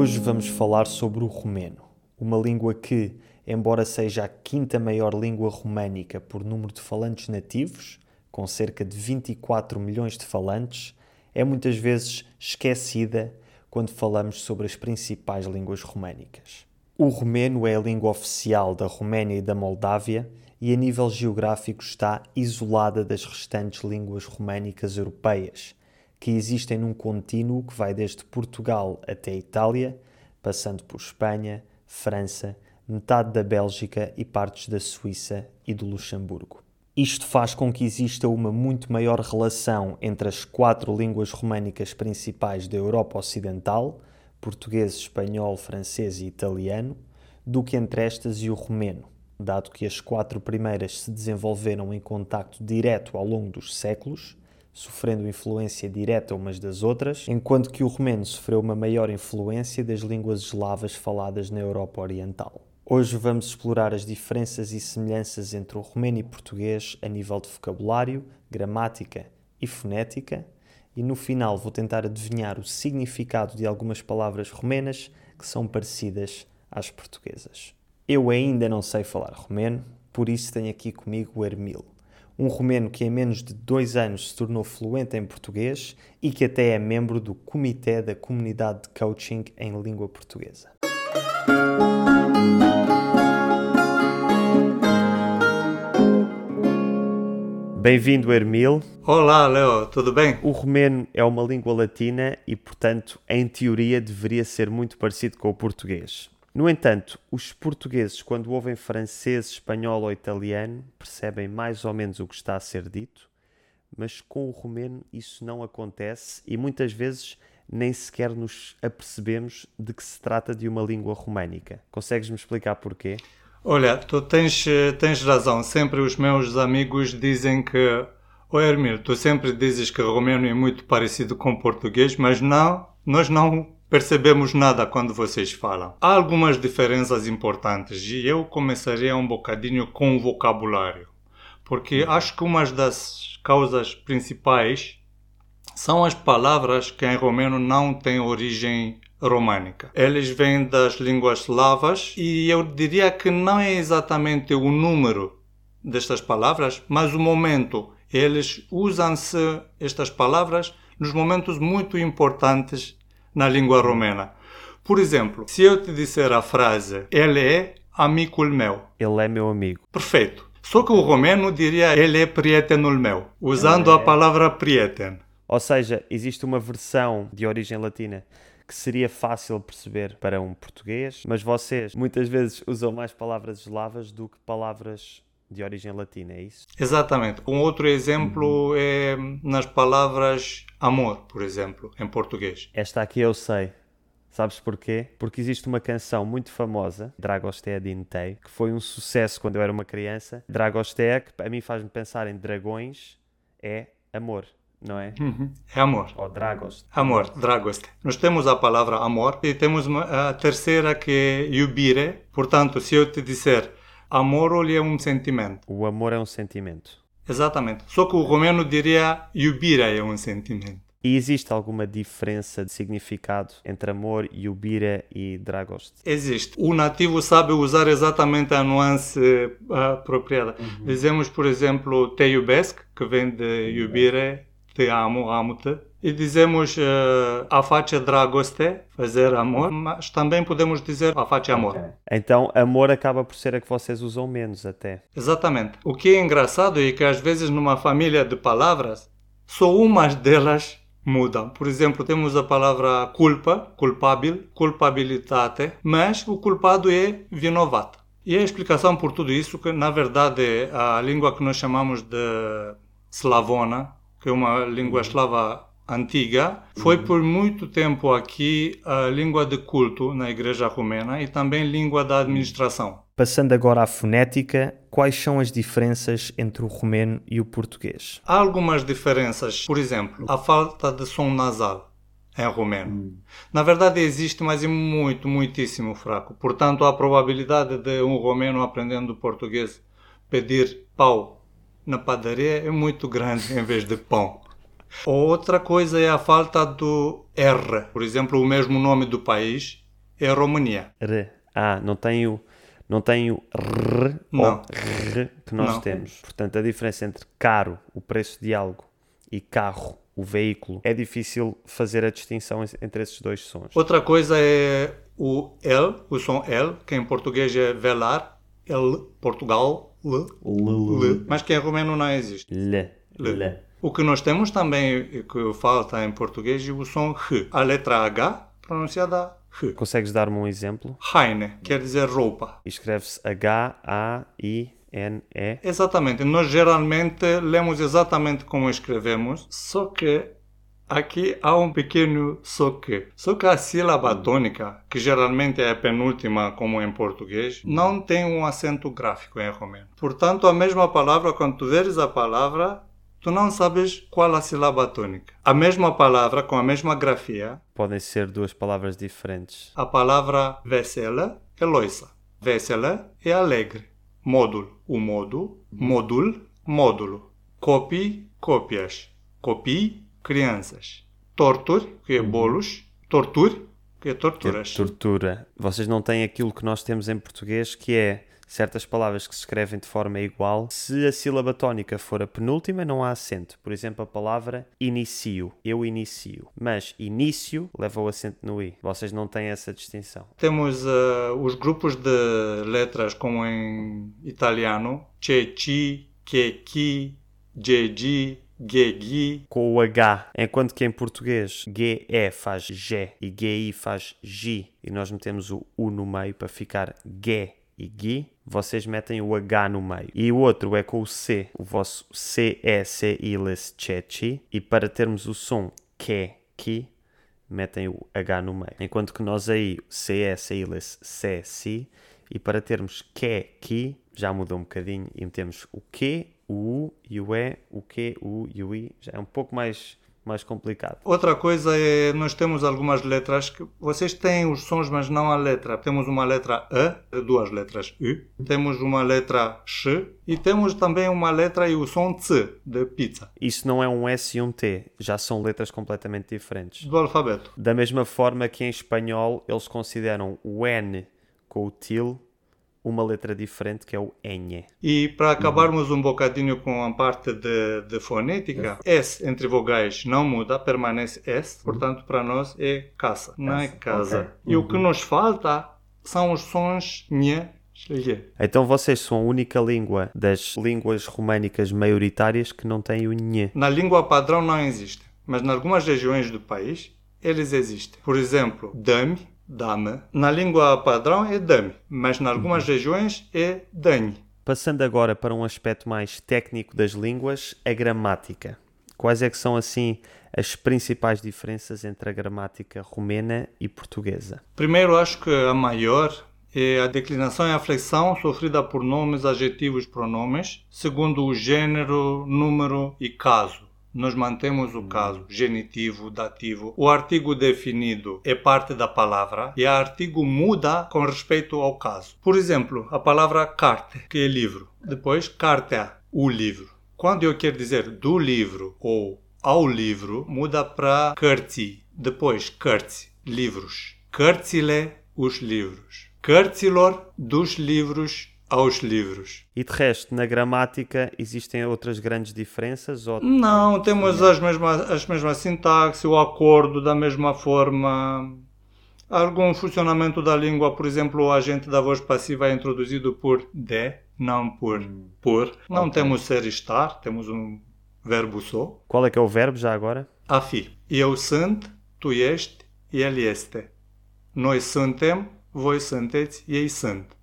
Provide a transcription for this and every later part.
Hoje vamos falar sobre o romeno, uma língua que, embora seja a quinta maior língua românica por número de falantes nativos, com cerca de 24 milhões de falantes, é muitas vezes esquecida quando falamos sobre as principais línguas românicas. O romeno é a língua oficial da Roménia e da Moldávia e, a nível geográfico, está isolada das restantes línguas românicas europeias, que existem num contínuo que vai desde Portugal até Itália, passando por Espanha, França, metade da Bélgica e partes da Suíça e do Luxemburgo. Isto faz com que exista uma muito maior relação entre as quatro línguas românicas principais da Europa Ocidental, português, espanhol, francês e italiano, do que entre estas e o romeno, dado que as quatro primeiras se desenvolveram em contacto direto ao longo dos séculos, sofrendo influência direta umas das outras, enquanto que o romeno sofreu uma maior influência das línguas eslavas faladas na Europa Oriental. Hoje vamos explorar as diferenças e semelhanças entre o romeno e português a nível de vocabulário, gramática e fonética, e no final vou tentar adivinhar o significado de algumas palavras romenas que são parecidas às portuguesas. Eu ainda não sei falar romeno, por isso tenho aqui comigo o Hermil, um romeno que em menos de dois anos se tornou fluente em português e que até é membro do Comitê da Comunidade de Coaching em Língua Portuguesa. Bem-vindo, Hermil. Olá, Leo, tudo bem? O romeno é uma língua latina e, portanto, em teoria, deveria ser muito parecido com o português. No entanto, os portugueses, quando ouvem francês, espanhol ou italiano, percebem mais ou menos o que está a ser dito, mas com o romeno isso não acontece e muitas vezes nem sequer nos apercebemos de que se trata de uma língua românica. Consegues-me explicar porquê? Olha, tu tens, tens razão. Sempre os meus amigos dizem que. Ô Hermil, tu sempre dizes que o romeno é muito parecido com português, mas não, nós não percebemos nada quando vocês falam. Há algumas diferenças importantes e eu começaria um bocadinho com o vocabulário, porque acho que uma das causas principais são as palavras que em romeno não têm origem românica. Eles vêm das línguas slavas e eu diria que não é exatamente o número destas palavras, mas o momento. Eles usam-se estas palavras nos momentos muito importantes na língua romena. Por exemplo, se eu te disser a frase ele é amigo meu. Ele é meu amigo. Perfeito. Só que o romeno diria ele é prietenul meu, usando é... a palavra prieten. Ou seja, existe uma versão de origem latina que seria fácil perceber para um português, mas vocês muitas vezes usam mais palavras eslavas do que palavras de origem latina, é isso? Exatamente. Um outro exemplo uhum. é nas palavras amor, por exemplo, em português. Esta aqui eu sei. Sabes porquê? Porque existe uma canção muito famosa, Dragostea Dintei, que foi um sucesso quando eu era uma criança. Dragostea, que a mim faz-me pensar em dragões, é amor não é? Uhum. É amor. Ou Dragost. Amor, Dragost. Nós temos a palavra amor e temos a terceira que é iubire. Portanto, se eu te disser amor é um sentimento. O amor é um sentimento. Exatamente. Só que o romeno diria iubire é um sentimento. E existe alguma diferença de significado entre amor, iubire e dragost? Existe. O nativo sabe usar exatamente a nuance apropriada. Uhum. Dizemos, por exemplo, teiubesk, que vem de iubire te amo, amo-te. E dizemos uh, a face dragoste, fazer amor, mas também podemos dizer a face amor. Okay. Então, amor acaba por ser a que vocês usam menos até. Exatamente. O que é engraçado é que às vezes numa família de palavras, só umas delas mudam. Por exemplo, temos a palavra culpa, culpável, culpabilitate, mas o culpado é vinovato. E a explicação por tudo isso que, na verdade, a língua que nós chamamos de slavona, que é uma língua eslava antiga, foi uhum. por muito tempo aqui a língua de culto na Igreja Romena e também língua da administração. Passando agora à fonética, quais são as diferenças entre o romeno e o português? Há algumas diferenças, por exemplo, a falta de som nasal em romeno. Hum. Na verdade existe, mas é muito, muitíssimo fraco. Portanto, a probabilidade de um romeno aprendendo português pedir pau na padaria é muito grande em vez de pão. Outra coisa é a falta do R. Por exemplo, o mesmo nome do país, é România. R. Ah, não tem o, não tem o R Não. ou R que nós Não. temos. Portanto, a diferença entre caro, o preço de algo, e carro, o veículo, é difícil fazer a distinção en- entre esses dois sons. Outra coisa é o L, o som L, que em português é velar, L, Portugal, L, L, mas que em romeno não existe. L. L. O que nós temos também, que falta em português, é o som R. A letra H, pronunciada R. Consegues dar-me um exemplo? Heine, quer dizer roupa. Escreve-se H-A-I-N-E. Exatamente, nós geralmente lemos exatamente como escrevemos, só que aqui há um pequeno só que. Só que a sílaba tônica, que geralmente é a penúltima como em português, não tem um acento gráfico em romeno. Portanto, a mesma palavra, quando tu veres a palavra, tu não sabes qual a sílaba tônica. A mesma palavra, com a mesma grafia, Podem ser duas palavras diferentes. a palavra vesela é loiça. Vesela é alegre. Módulo, o modo. Módul, módulo. Copy, cópias. Copy, crianças. Tortur, que é bolos. Tortur, que é Que é torturas. tortura. Vocês não têm aquilo que nós temos em português, que é certas palavras que se escrevem de forma igual. Se a sílaba tónica for a penúltima, não há acento. Por exemplo, a palavra inicio. Eu inicio. Mas início leva o acento no i. Vocês não têm essa distinção. Temos eh, os grupos de letras como em italiano. Che, chi, que, ki, ge, gi, ge, gi. Com o H, enquanto que em português GE faz G e GI faz Gi e nós metemos o U no meio para ficar G e Gui, vocês metem o H no meio. E o outro é com o C, o vosso C, E, C, Iles, Che, Chi. E para termos o som Que, Ki, metem o H no meio. Enquanto que nós aí, C, E, C, Iles, C, Si. E para termos Que, Ki, já muda um bocadinho e metemos o Q, o U e o E, o Q, o U e o I. Já é um pouco mais, mais complicado. Outra coisa é, nós temos algumas letras que vocês têm os sons, mas não a letra. Temos uma letra E, duas letras U, temos uma letra X e temos também uma letra e o som C, de pizza, Isso não é um S e um T, já são letras completamente diferentes. do alfabeto. Da mesma forma que em espanhol eles consideram o N com o til uma letra diferente que é o N. E para acabarmos um bocadinho com a parte de, de fonética, S entre vogais não muda, permanece S, portanto para nós é caça, não é casa. ok. E o que nos falta são os sons nhé, lhe. Então vocês são a única língua das línguas românicas maioritárias que não tem o N. Na língua padrão não existe, mas em algumas regiões do país eles existem. Por exemplo, dame, dame. Na língua padrão é dame, mas em algumas regiões é dane. Passando agora para um aspecto mais técnico das línguas, a gramática. Quais é que são assim as principais diferenças entre a gramática romena e portuguesa? Primeiro, acho que a maior é a declinação e a flexão sofrida por nomes, adjetivos, pronomes, segundo o gênero, número e caso. Nós mantemos o caso, genitivo, dativo. O artigo definido é parte da palavra e o artigo muda com respeito ao caso. Por exemplo, a palavra carte, que é livro. Depois, cartea, o livro. Quando eu quero dizer do livro ou ao livro, muda para cărți. Depois, cărți, livros. Cărțile, os livros. Cărților, dos livros aos livros. E de resto, na gramática existem outras grandes diferenças? Ou... Não, temos as mesmas, as mesmas sintaxe, o acordo da mesma forma. Algum funcionamento da língua, por exemplo, o agente da voz passiva é introduzido por de, não por por. Não Ok. temos ser e estar, temos um verbo só. Qual é que é o verbo já agora? A fi. Eu sunt, tu ești, el este. Noi suntem, voi sunteți, ei sunt.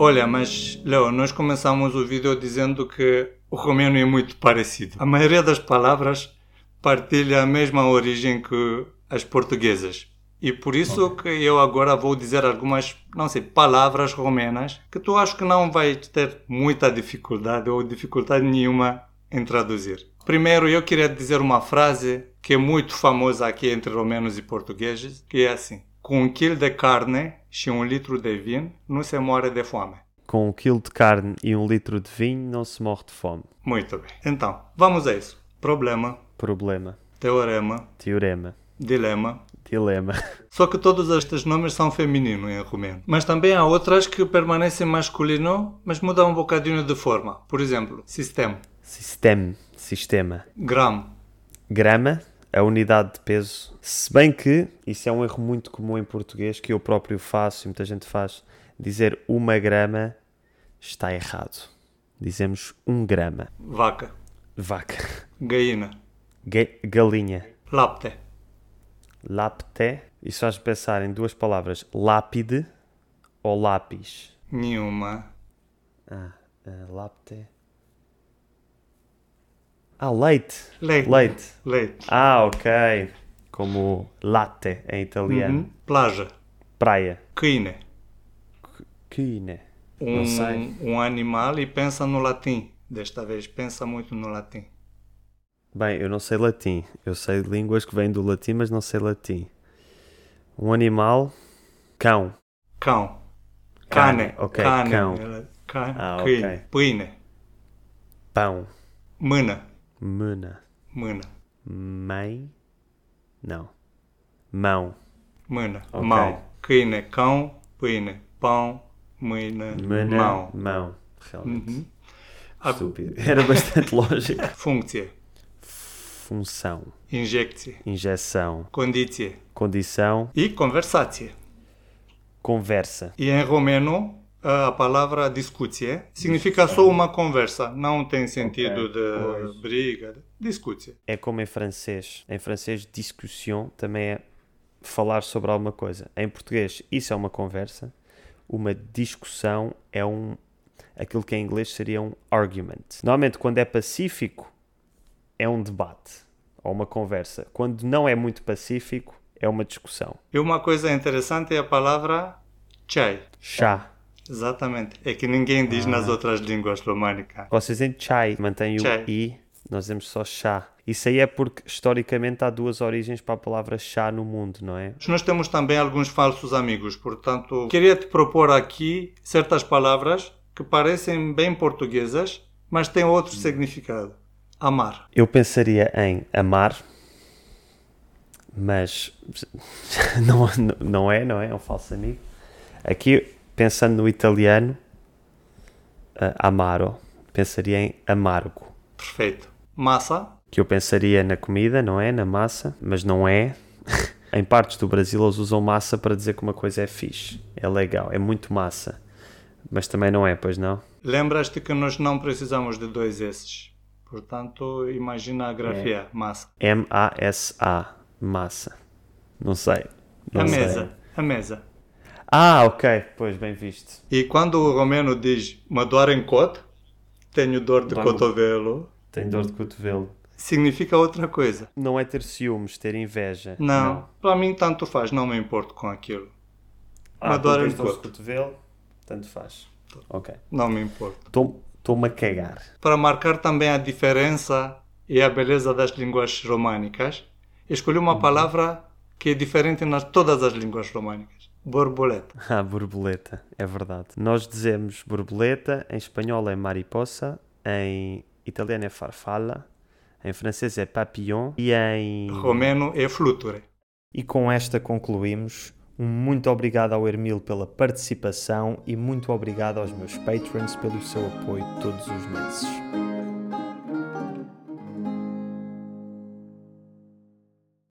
Olha, mas Leo, nós começamos o vídeo dizendo que o romeno é muito parecido. A maioria das palavras partilha a mesma origem que as portuguesas. E por isso que eu agora vou dizer algumas, não sei, palavras romenas que tu acho que não vais ter muita dificuldade ou dificuldade nenhuma em traduzir. Primeiro, eu queria dizer uma frase que é muito famosa aqui entre romenos e portugueses, que é assim: Com um quilo de carne e um litro de vinho, não se morre de fome. Com um quilo de carne e um litro de vinho não se morre de fome. Muito bem. Então, vamos a isso. problema, problema, teorema, teorema, dilema. dilema. Só que todos estes nomes são femininos em romeno. Mas também há outras que permanecem masculino, mas mudam um bocadinho de forma. Por exemplo, sistema, Sistema, sistema. gram, Grama, a unidade de peso. Se bem que isso é um erro muito comum em português que eu próprio faço e muita gente faz. Dizer uma grama está errado. Dizemos um grama. vaca, Vaca. gaina, Ga- galinha. lapte, Lapte. Isso faz pensar em duas palavras. Lápide ou lápis. nenhuma, Ah, ah, lapte. Ah, leite. leite, Leite. leite. Ah, ok. Como latte em italiano. Uhum. Plaja, Praia. quine, Quine. um, um animal e pensa no latim. Desta vez pensa muito no latim. Bem, eu não sei latim. Eu sei línguas que vêm do latim, mas não sei latim. Um animal. Cão. Cão, Cane, cane, ok, cane, cão. ela- cane, Ah, quine, ok. puine, Pão. mena, Mena. mena, Mãe. Não. Mão. mena, Ok. mão, quine, cão, puine, pão, mena, Mena. mão. Mão. Realmente. Uhum. Estúpido. Era bastante lógico. funkcja, Função. injekcja, Injeção. kondycja Condição. e conversacja. Conversa. E em romeno, a palavra discuție significa só uma conversa, não tem sentido de pois. briga. Discuție. É como em francês. Em francês, discussion também é falar sobre alguma coisa. Em português, isso é uma conversa. Uma discussão é um. aquilo que em inglês seria um argument. Normalmente, quando é pacífico, é um debate ou uma conversa. Quando não é muito pacífico, é uma discussão. E uma coisa interessante é a palavra chai. Chá. Exatamente. É que ninguém diz Ah. nas outras línguas românicas. Vocês dizem chai, mantém o Chai. i, nós dizemos só chá. Isso aí é porque historicamente há duas origens para a palavra chá no mundo, não é? Nós temos também alguns falsos amigos, portanto, queria te propor aqui certas palavras que parecem bem portuguesas, mas têm outro significado. Amar. Eu pensaria em amar, mas não, não é, não é? É um falso amigo. Aqui, pensando no italiano, eh, amaro, pensaria em amargo. Perfeito. Massa. Que eu pensaria na comida, não é? Na massa, mas não é. em partes do Brasil eles usam massa para dizer que uma coisa é fixe, é legal, é muito massa. Mas também não é, pois não? Lembras-te que nós não precisamos de dois S's. Portanto, imagina a grafia. Massa. M-A-S-A, massa. Não sei. Não a sei. mesa. A mesa. Ah, ok, pois bem visto. E quando o romeno diz uma dor em tenho dor de cotovelo, Tenho dor de cotovelo. significa outra coisa. Não é ter ciúmes, ter inveja. Não, para mim tanto faz, não me importo com aquilo. Ah, dor em cotovelo, tanto faz. Ok. Não me importo. Estou-me a cagar. Para marcar também a diferença e a beleza das línguas românicas, escolhi uma palavra que é diferente nas todas as línguas românicas. Borboleta. Ah, borboleta, é verdade. Nós dizemos borboleta, em espanhol é mariposa, em italiano é farfalla, em francês é papillon e em... Romeno é fluture. E com esta concluímos. Um muito obrigado ao Hermil pela participação e muito obrigado aos meus patrons pelo seu apoio todos os meses.